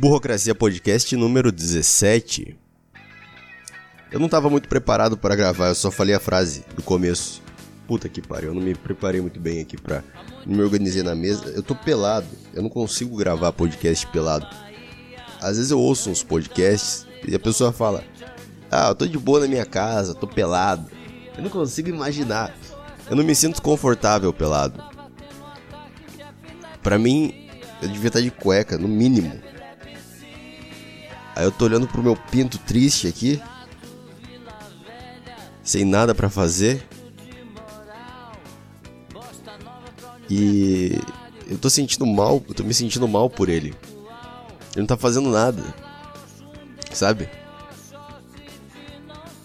Burocracia Podcast número 17. Eu não tava muito preparado para gravar, eu só falei a frase do começo. Puta que pariu, eu não me preparei muito bem aqui pra. Não me organizei na mesa. Eu tô pelado, eu não consigo gravar podcast pelado. Às vezes eu ouço uns podcasts e a pessoa fala: Ah, eu tô de boa na minha casa, tô pelado. Eu não consigo imaginar. Eu não me sinto confortável pelado. Pra mim, eu devia estar de cueca, no mínimo. Aí eu tô olhando pro meu pinto triste aqui. Sem nada para fazer. E eu tô sentindo mal, eu tô me sentindo mal por ele. Ele não tá fazendo nada. Sabe?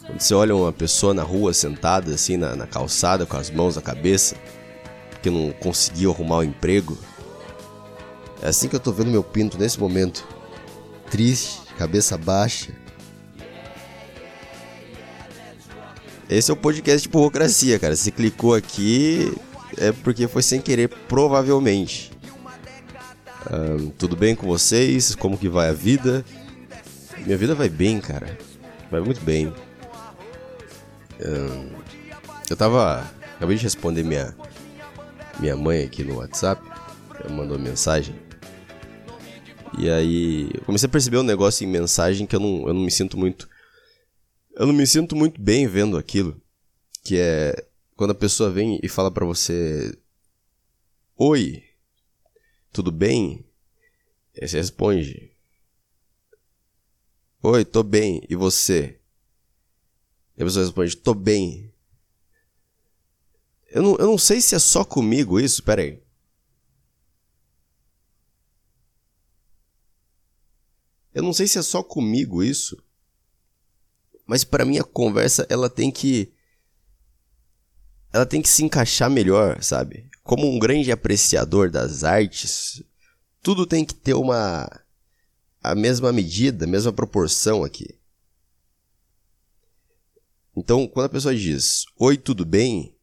Quando você olha uma pessoa na rua sentada assim na, na calçada com as mãos na cabeça, porque não conseguiu arrumar o um emprego. É assim que eu tô vendo meu pinto nesse momento. Triste, cabeça baixa. Esse é o podcast de burocracia, cara. Se clicou aqui é porque foi sem querer, provavelmente. Um, tudo bem com vocês? Como que vai a vida? Minha vida vai bem, cara. Vai muito bem. Um, eu tava. Acabei de responder minha, minha mãe aqui no WhatsApp. Ela mandou mensagem. E aí eu comecei a perceber um negócio em mensagem que eu não, eu não me sinto muito. Eu não me sinto muito bem vendo aquilo. Que é quando a pessoa vem e fala para você: Oi, tudo bem? Aí você responde: Oi, tô bem, e você? E a pessoa responde: Tô bem. Eu não, eu não sei se é só comigo isso, pera aí. Eu não sei se é só comigo isso, mas para mim a conversa ela tem que ela tem que se encaixar melhor, sabe? Como um grande apreciador das artes, tudo tem que ter uma a mesma medida, a mesma proporção aqui. Então, quando a pessoa diz: "Oi, tudo bem?",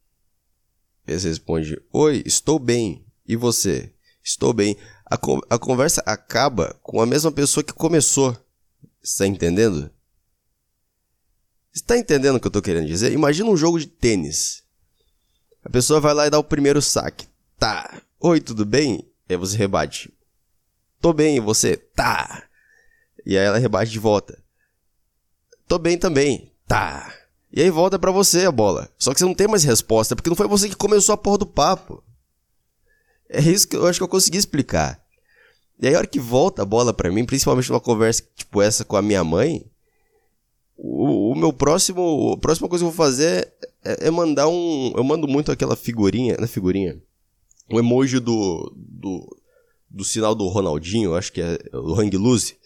você responde: "Oi, estou bem. E você?" "Estou bem." A, a conversa acaba com a mesma pessoa que começou. Está entendendo? Está entendendo o que eu estou querendo dizer? Imagina um jogo de tênis. A pessoa vai lá e dá o primeiro saque. Tá. Oi, tudo bem? Aí você rebate. Tô bem, e você? Tá. E aí ela rebate de volta. Tô bem também. Tá. E aí volta para você a bola. Só que você não tem mais resposta, porque não foi você que começou a porra do papo. É isso que eu acho que eu consegui explicar. E aí, a hora que volta a bola para mim, principalmente numa conversa tipo essa com a minha mãe, o, o, meu próximo. A próxima coisa que eu vou fazer é, é, mandar um. Eu mando muito aquela figurinha. Na figurinha. O um emoji do, do. Do sinal do Ronaldinho, acho que é o Hang Loose.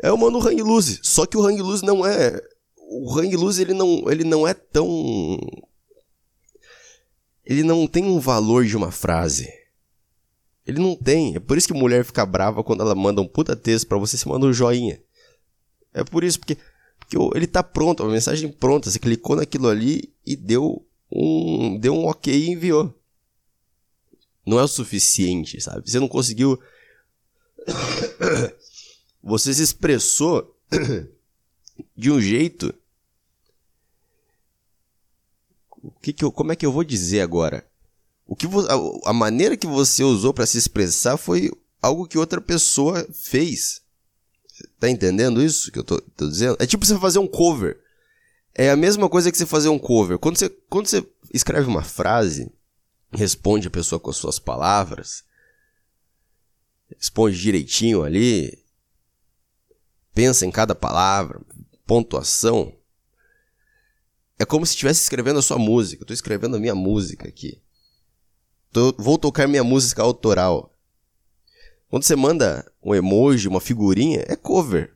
É, eu mando o Hang Loose. Só que o Hang Loose não é. O Hang Loose ele não, ele não é tão. Ele não tem um valor de uma frase. Ele não tem. É por isso que mulher fica brava quando ela manda um puta texto para você, você manda um joinha. É por isso, porque, porque ele tá pronto, a mensagem pronta. Você clicou naquilo ali e deu um, deu um ok e enviou. Não é o suficiente, sabe? Você não conseguiu. Você se expressou de um jeito. O que que eu, como é que eu vou dizer agora? O que a, maneira que você usou para se expressar foi algo que outra pessoa fez. Tá entendendo isso que eu tô, tô, dizendo? É tipo você fazer um cover. É a mesma coisa que você fazer um cover. Quando você, quando você escreve uma frase, responde a pessoa com as suas palavras, responde direitinho ali, pensa em cada palavra, pontuação. É como se estivesse escrevendo a sua música. Eu tô escrevendo a minha música aqui. Tô, vou tocar minha música autoral. Quando você manda um emoji, uma figurinha, é cover.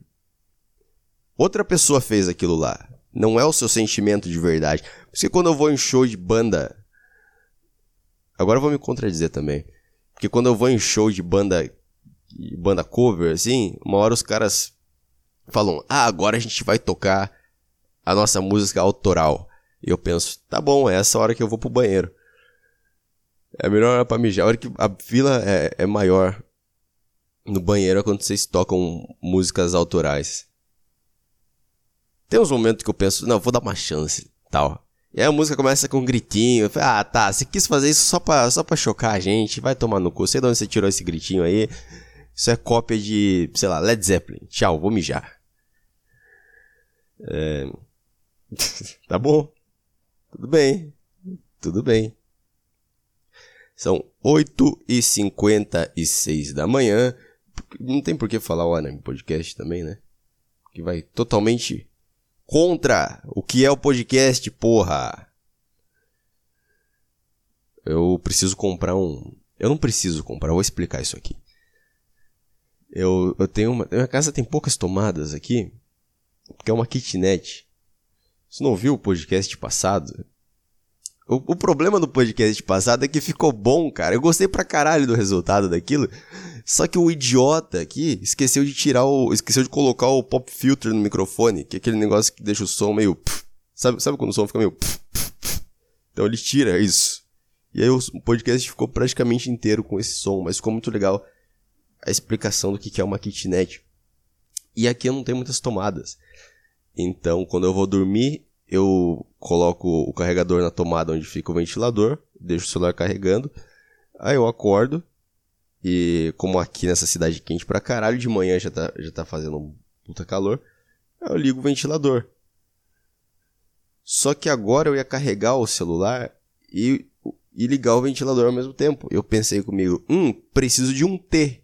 Outra pessoa fez aquilo lá. Não é o seu sentimento de verdade. Porque quando eu vou em show de banda. Agora eu vou me contradizer também. Porque quando eu vou em show de banda. banda cover, assim, uma hora os caras falam: Ah, agora a gente vai tocar a nossa música autoral. E eu penso: Tá bom, é essa hora que eu vou pro banheiro. É melhor hora pra mijar. A hora que a fila é, é maior. no banheiro é quando vocês tocam músicas autorais. Tem uns momentos que eu penso, não, vou dar uma chance, tal. E aí a música começa com um gritinho. Falo, ah, tá, você quis fazer isso só pra, só pra chocar a gente, vai tomar no cu. Sei de onde você tirou esse gritinho aí. Isso é cópia de, sei lá, Led Zeppelin. Tchau, vou mijar. É... tá bom. Tudo bem. Tudo bem. São 8h56 da manhã. Não tem por que falar o Anime Podcast também, né? Que vai totalmente contra o que é o podcast, porra. Eu preciso comprar um. Eu não preciso comprar, vou explicar isso aqui. Eu, eu tenho uma. Minha casa tem poucas tomadas aqui, porque é uma kitnet. Você não viu o podcast passado? O, o, problema do podcast passado é que ficou bom, cara. Eu gostei pra caralho do resultado daquilo. Só que o idiota aqui esqueceu de tirar o. esqueceu de colocar o pop filter no microfone, que é aquele negócio que deixa o som meio. sabe, sabe quando o som fica meio. então ele tira isso. E aí o podcast ficou praticamente inteiro com esse som, mas ficou muito legal a explicação do que é uma kitnet. E aqui eu não tenho muitas tomadas. Então, quando eu vou dormir, eu coloco o carregador na tomada onde fica o ventilador, deixo o celular carregando, aí eu acordo, e como aqui nessa cidade quente pra caralho, de manhã já tá, já tá fazendo um puta calor, eu ligo o ventilador. Só que agora eu ia carregar o celular e, e ligar o ventilador ao mesmo tempo. Eu pensei comigo, hum, preciso de um T.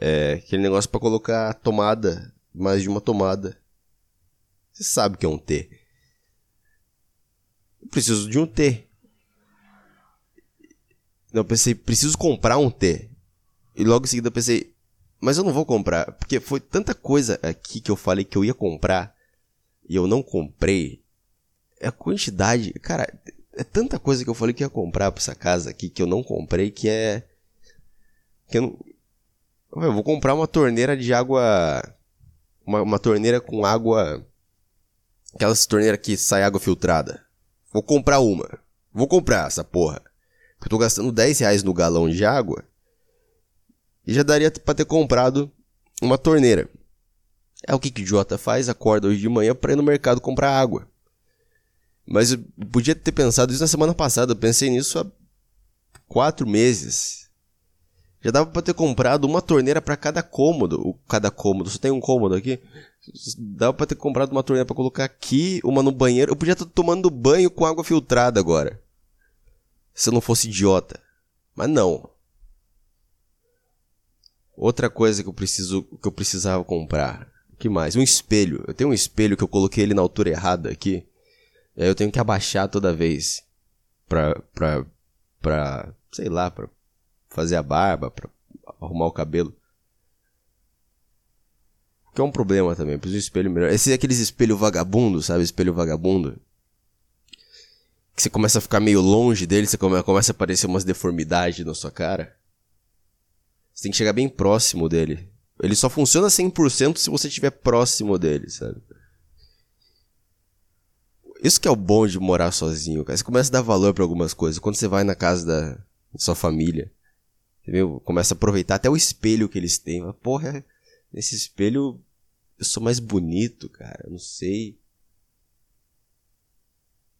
É, aquele negócio para colocar tomada, mais de uma tomada. Você sabe que é um T. Preciso de um T. Não, pensei, preciso comprar um T. E logo em seguida pensei, mas eu não vou comprar, porque foi tanta coisa aqui que eu falei que eu ia comprar e eu não comprei. É a quantidade, cara, é tanta coisa que eu falei que ia comprar pra essa casa aqui que eu não comprei que é que eu não eu vou comprar uma torneira de água uma, uma torneira com água aquelas torneiras que sai água filtrada. Vou comprar uma. Vou comprar essa porra. Eu tô gastando 10 reais no galão de água e já daria para ter comprado uma torneira. É o que, que o Jota faz, acorda hoje de manhã para ir no mercado comprar água. Mas eu podia ter pensado isso na semana passada, eu pensei nisso há quatro meses. Já dava para ter comprado uma torneira para cada cômodo. O, cada cômodo, só tem um cômodo aqui. Dava para ter comprado uma torneira para colocar aqui, uma no banheiro. Eu podia estar tomando banho com água filtrada agora. Se eu não fosse idiota. Mas não. Outra coisa que eu preciso, que eu precisava comprar. Que mais? Um espelho. Eu tenho um espelho que eu coloquei ele na altura errada aqui. E aí eu tenho que abaixar toda vez pra, pra, pra sei lá, pra fazer a barba, pra arrumar o cabelo. Que é um problema também, preciso de um espelho melhor. Esse é aqueles espelho vagabundo, sabe? Espelho vagabundo. Que você começa a ficar meio longe dele, você começa a aparecer umas deformidades na sua cara. Você tem que chegar bem próximo dele. Ele só funciona 100% se você estiver próximo dele, sabe? Isso que é o bom de morar sozinho, cara. Você começa a dar valor para algumas coisas. Quando você vai na casa da sua família, entendeu? Começa a aproveitar até o espelho que eles têm. Porra, nesse espelho eu sou mais bonito, cara. Eu não sei.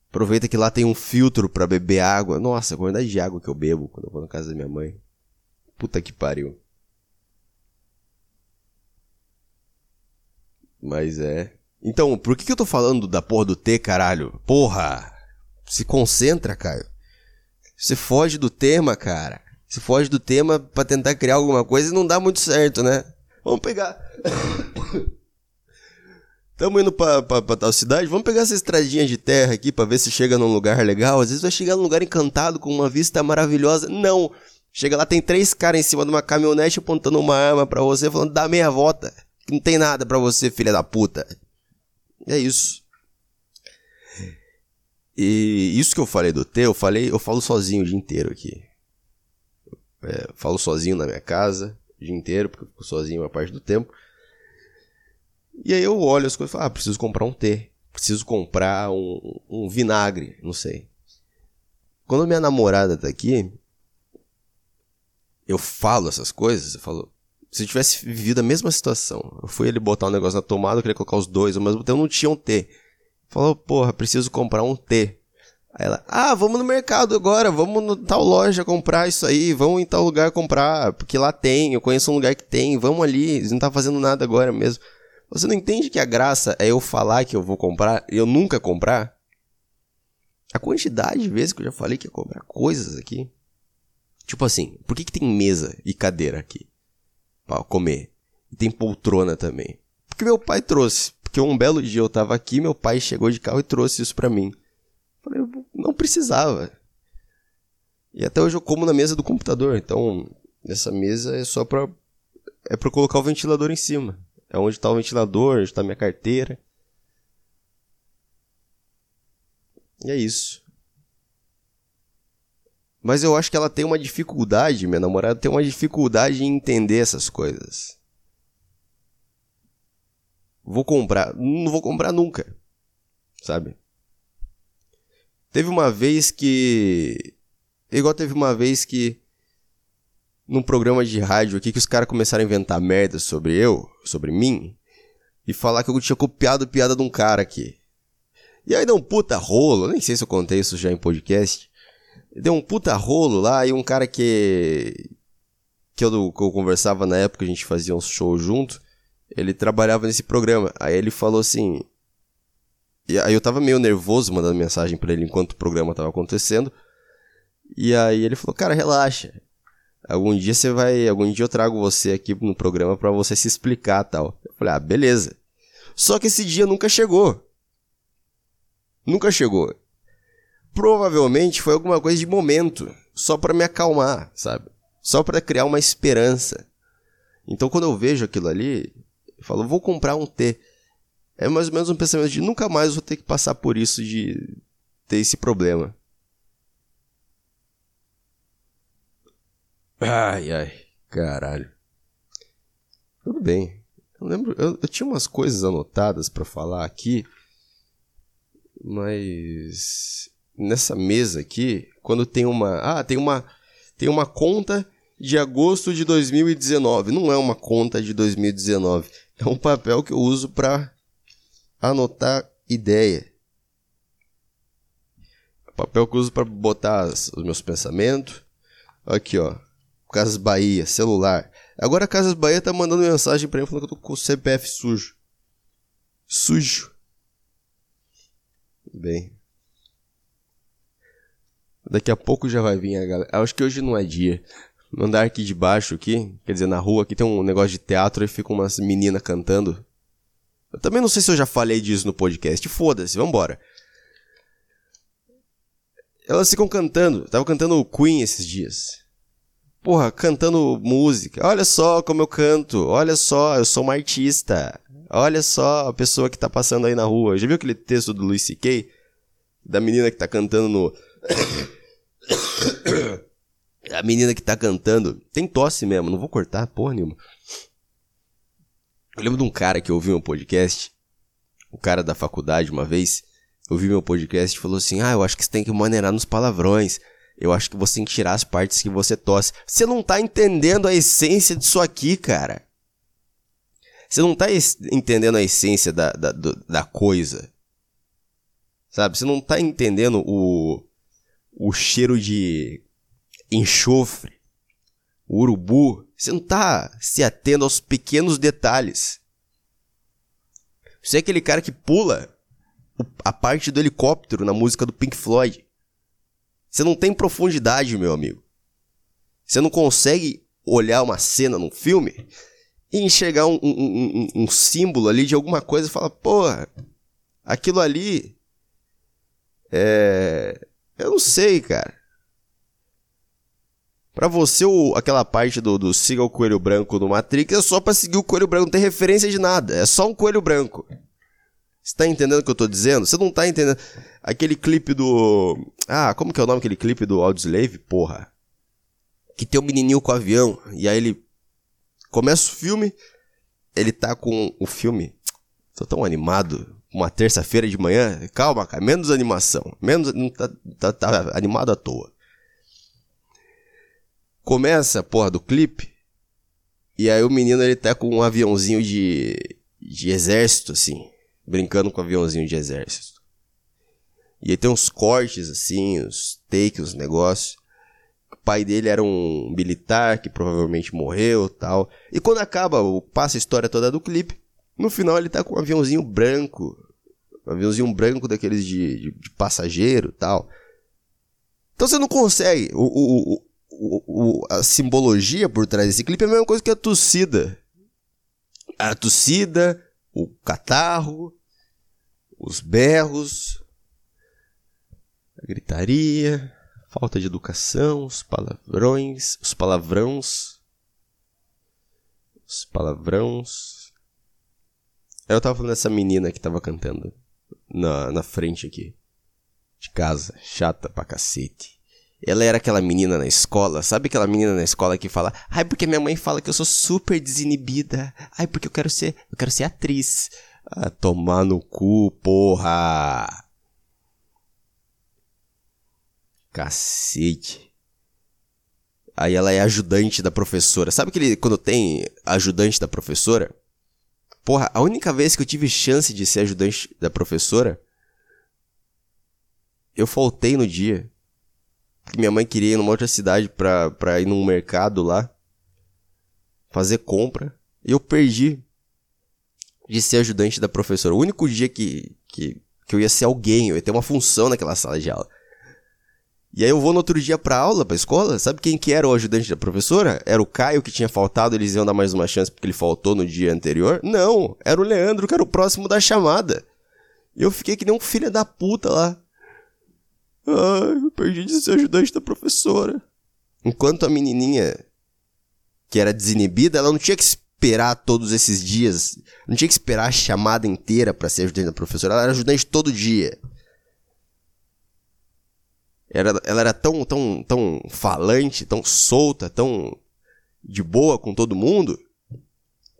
Aproveita que lá tem um filtro para beber água. Nossa, a quantidade de água que eu bebo quando eu vou na casa da minha mãe. Puta que pariu. Mas é. Então, por que, que eu tô falando da porra do T, caralho? Porra! Se concentra, Caio. Você foge do tema, cara. Você foge do tema para tentar criar alguma coisa e não dá muito certo, né? Vamos pegar. Tamo indo pra, pra, pra, tal cidade, vamos pegar essa estradinha de terra aqui pra ver se chega num lugar legal. Às vezes vai chegar num lugar encantado com uma vista maravilhosa. Não! Chega lá, tem três caras em cima de uma caminhonete apontando uma arma para você, falando, dá meia volta. Não tem nada para você, filha da puta. É isso. E isso que eu falei do T, eu falei, eu falo sozinho o dia inteiro aqui. É, falo sozinho na minha casa o dia inteiro, porque eu fico sozinho a parte do tempo. E aí eu olho as coisas e falo, ah, preciso comprar um T. Preciso comprar um, um vinagre, não sei. Quando minha namorada tá aqui, eu falo essas coisas, eu falo, Se eu tivesse vivido a mesma situação, eu fui ele botar um negócio na tomada, eu queria colocar os dois, ao mesmo tempo não tinha um T. Falou, porra, preciso comprar um T. Aí ela, ah, vamos no mercado agora, vamos no tal loja comprar isso aí, vamos em tal lugar comprar, porque lá tem, eu conheço um lugar que tem, vamos ali, eles não tá fazendo nada agora mesmo. Você não entende que a graça é eu falar que eu vou comprar e eu nunca comprar? A quantidade de vezes que eu já falei que ia comprar coisas aqui. Tipo assim, por que, que tem mesa e cadeira aqui? Pra comer. E tem poltrona também. Porque meu pai trouxe. Porque um belo dia eu tava aqui, meu pai chegou de carro e trouxe isso pra mim. Precisava. E até hoje eu como na mesa do computador, então essa mesa é só pra. É pra colocar o ventilador em cima. É onde tá o ventilador, onde tá minha carteira. E é isso. Mas eu acho que ela tem uma dificuldade, minha namorada tem uma dificuldade em entender essas coisas. Vou comprar. Não vou comprar nunca. Sabe? Teve uma vez que. Igual teve uma vez que. Num programa de rádio aqui que os caras começaram a inventar merda sobre eu, sobre mim, e falar que eu tinha copiado piada de um cara aqui. E aí deu um puta rolo, nem sei se eu contei isso já em podcast. Deu um puta rolo lá e um cara que. que eu, que eu conversava na época, a gente fazia um show junto. Ele trabalhava nesse programa. Aí ele falou assim: e aí eu tava meio nervoso mandando mensagem para ele enquanto o programa tava acontecendo. E aí ele falou: "Cara, relaxa. Algum dia você vai, algum dia eu trago você aqui no programa para você se explicar, tal". Eu falei: "Ah, beleza". Só que esse dia nunca chegou. Nunca chegou. Provavelmente foi alguma coisa de momento, só para me acalmar, sabe? Só para criar uma esperança. Então quando eu vejo aquilo ali, eu falo: "Vou comprar um T". É mais ou menos um pensamento de nunca mais vou ter que passar por isso de ter esse problema. Ai, ai, caralho. Tudo bem. Eu lembro, eu, eu tinha umas coisas anotadas para falar aqui, mas nessa mesa aqui, quando tem uma, ah, tem uma, tem uma conta de agosto de 2019. Não é uma conta de 2019, é um papel que eu uso para anotar ideia. Papel que eu uso para botar os meus pensamentos. Aqui, ó. Casas Bahia, celular. Agora a Casas Bahia tá mandando mensagem para mim falando que eu tô com o CPF sujo. Sujo. Bem. Daqui a pouco já vai vir a galera. Acho que hoje não é dia. No andar aqui de baixo, aqui, quer dizer, na rua, aqui tem um negócio de teatro e fica umas meninas cantando. Eu também não sei se eu já falei disso no podcast. Foda-se, vambora. Elas ficam cantando. Tava cantando o Queen esses dias. Porra, cantando música. Olha só como eu canto. Olha só, eu sou uma artista. Olha só a pessoa que tá passando aí na rua. Já viu aquele texto do Luis C.K.? Da menina que tá cantando no. a menina que tá cantando. Tem tosse mesmo, não vou cortar porra nenhuma. Eu lembro de um cara que ouviu meu podcast, o cara da faculdade uma vez, ouviu meu podcast e falou assim: Ah, eu acho que você tem que maneirar nos palavrões. Eu acho que você tem que tirar as partes que você tosse. Você não tá entendendo a essência disso aqui, cara. Você não tá entendendo a essência da, da, da coisa. Sabe? Você não tá entendendo o, o cheiro de enxofre, o urubu você não está se atendo aos pequenos detalhes. Você é aquele cara que pula a parte do helicóptero na música do Pink Floyd. Você não tem profundidade, meu amigo. Você não consegue olhar uma cena num filme e enxergar um, um, um, um símbolo ali de alguma coisa e falar, porra, aquilo ali. É. Eu não sei, cara. Pra você, o, aquela parte do, do siga o coelho branco no Matrix é só pra seguir o coelho branco, não tem referência de nada. É só um coelho branco. Você tá entendendo o que eu tô dizendo? Você não tá entendendo. Aquele clipe do. Ah, como que é o nome daquele clipe do Audioslave? Porra. Que tem um menininho com o avião. E aí ele. Começa o filme. Ele tá com o filme. Tô tão animado. Uma terça-feira de manhã. Calma, cara. Menos animação. Menos. Tá, tá, tá animado à toa. Começa a porra do clipe. E aí o menino ele tá com um aviãozinho de, de exército, assim. Brincando com um aviãozinho de exército. E aí tem uns cortes, assim, os takes, os negócios. O pai dele era um militar que provavelmente morreu tal. E quando acaba, passa a história toda do clipe. No final ele tá com um aviãozinho branco. Um aviãozinho branco daqueles de, de, de passageiro tal. Então você não consegue. O, o, o, o, a simbologia por trás desse clipe é a mesma coisa que a torcida. A torcida, o catarro, os berros, a gritaria, a falta de educação, os palavrões, os palavrões, os palavrões. Eu tava falando dessa menina que tava cantando na, na frente aqui de casa, chata pra cacete. Ela era aquela menina na escola, sabe aquela menina na escola que fala: "Ai, porque minha mãe fala que eu sou super desinibida. Ai, porque eu quero ser, eu quero ser atriz." Ah, tomar no cu, porra. Cacete. Aí ela é ajudante da professora. Sabe aquele quando tem ajudante da professora? Porra, a única vez que eu tive chance de ser ajudante da professora eu faltei no dia. Porque minha mãe queria ir numa outra cidade pra, pra ir num mercado lá. Fazer compra. E eu perdi de ser ajudante da professora. O único dia que, que, que eu ia ser alguém, eu ia ter uma função naquela sala de aula. E aí eu vou no outro dia pra aula, pra escola. Sabe quem que era o ajudante da professora? Era o Caio que tinha faltado, eles iam dar mais uma chance porque ele faltou no dia anterior? Não, era o Leandro que era o próximo da chamada. E eu fiquei que nem um filho da puta lá. Ai, eu perdi de ser ajudante da professora. Enquanto a menininha, que era desinibida, ela não tinha que esperar todos esses dias. Não tinha que esperar a chamada inteira para ser ajudante da professora. Ela era ajudante todo dia. Era, ela era tão, tão, tão falante, tão solta, tão de boa com todo mundo,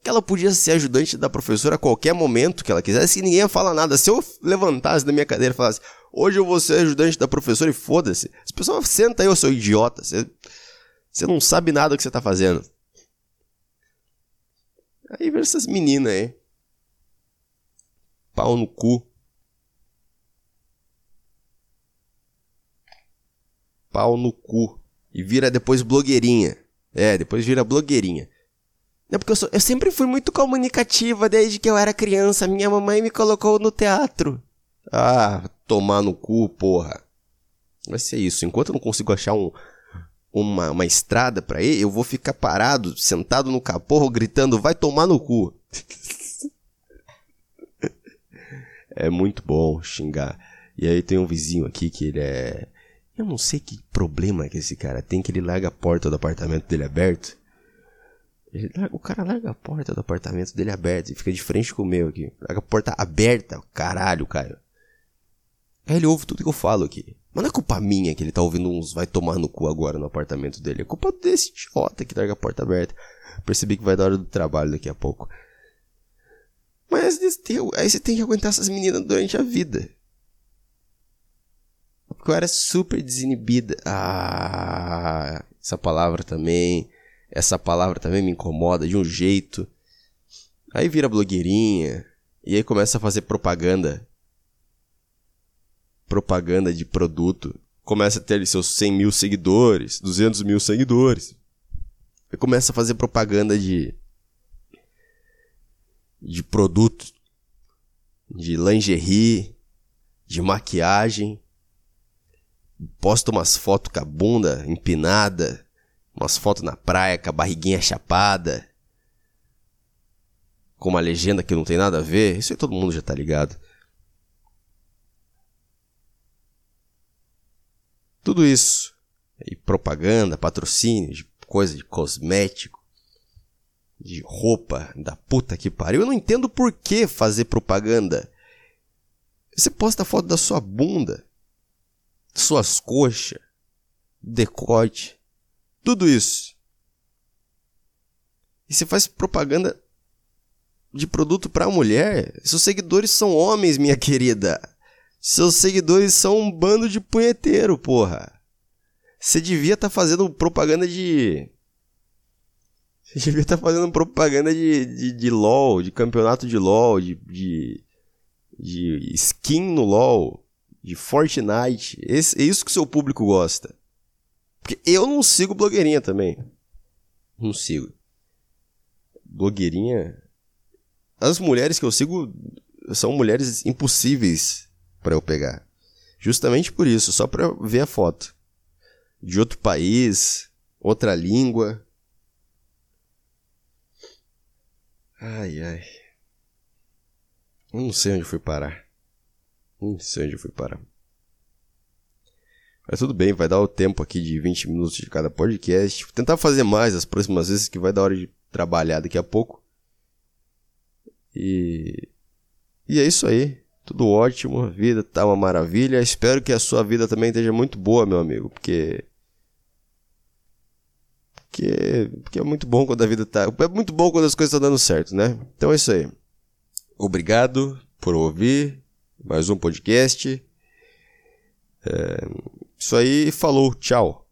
que ela podia ser ajudante da professora a qualquer momento que ela quisesse e ninguém ia falar nada. Se eu levantasse da minha cadeira e falasse, hoje eu vou ser ajudante da professora e foda-se, as pessoas senta aí, ô seu idiota, você, você não sabe nada do que você tá fazendo. Aí vê essas meninas aí. Pau no cu. Pau no cu. E vira depois blogueirinha. É, depois vira blogueirinha. É porque eu, sou, eu sempre fui muito comunicativa desde que eu era criança. Minha mamãe me colocou no teatro. Ah, tomar no cu, porra. Vai ser isso. Enquanto eu não consigo achar um, uma, uma estrada para ir, eu vou ficar parado, sentado no caporro, gritando: vai tomar no cu. é muito bom xingar. E aí tem um vizinho aqui que ele é. Eu não sei que problema que esse cara tem, que ele larga a porta do apartamento dele aberto. Larga, o cara larga a porta do apartamento dele aberta e fica de frente com o meu aqui. Larga a porta aberta, caralho, cara. Aí ele ouve tudo que eu falo aqui. Mas não é culpa minha que ele tá ouvindo uns vai tomar no cu agora no apartamento dele. É culpa desse idiota que larga a porta aberta. Percebi que vai dar hora do trabalho daqui a pouco. Mas aí você tem que aguentar essas meninas durante a vida. Porque eu era super desinibida. Ah, essa palavra também. Essa palavra também me incomoda de um jeito. Aí vira blogueirinha. E aí começa a fazer propaganda. Propaganda de produto. Começa a ter seus 100 mil seguidores, 200 mil seguidores. E começa a fazer propaganda de. de produto. De lingerie. De maquiagem. Posta umas fotos com a bunda empinada Umas fotos na praia com a barriguinha chapada. Com uma legenda que não tem nada a ver. Isso aí todo mundo já tá ligado. Tudo isso. E propaganda, patrocínio, de coisa de cosmético, de roupa, da puta que pariu. Eu não entendo por que fazer propaganda. Você posta foto da sua bunda, suas coxas, decote. Tudo isso. E você faz propaganda de produto para mulher? Seus seguidores são homens, minha querida. Seus seguidores são um bando de punheteiro, porra. Você devia estar tá fazendo propaganda de. Você devia estar tá fazendo propaganda de, de, de LOL, de campeonato de LOL, de, de, de skin no LOL, de Fortnite. Esse, é isso que seu público gosta. Porque eu não sigo blogueirinha também. Não sigo. Blogueirinha. As mulheres que eu sigo são mulheres impossíveis para eu pegar. Justamente por isso, só para ver a foto. De outro país, outra língua. Ai, ai. Eu não sei onde fui parar. Não sei onde fui parar. Mas tudo bem, vai dar o tempo aqui de 20 minutos de cada podcast. Vou tentar fazer mais as próximas vezes, que vai dar hora de trabalhar daqui a pouco. E. E é isso aí. Tudo ótimo, a vida tá uma maravilha. Espero que a sua vida também esteja muito boa, meu amigo, porque. Porque, porque é muito bom quando a vida tá. É muito bom quando as coisas estão dando certo, né? Então é isso aí. Obrigado por ouvir mais um podcast. É, isso aí, falou, tchau.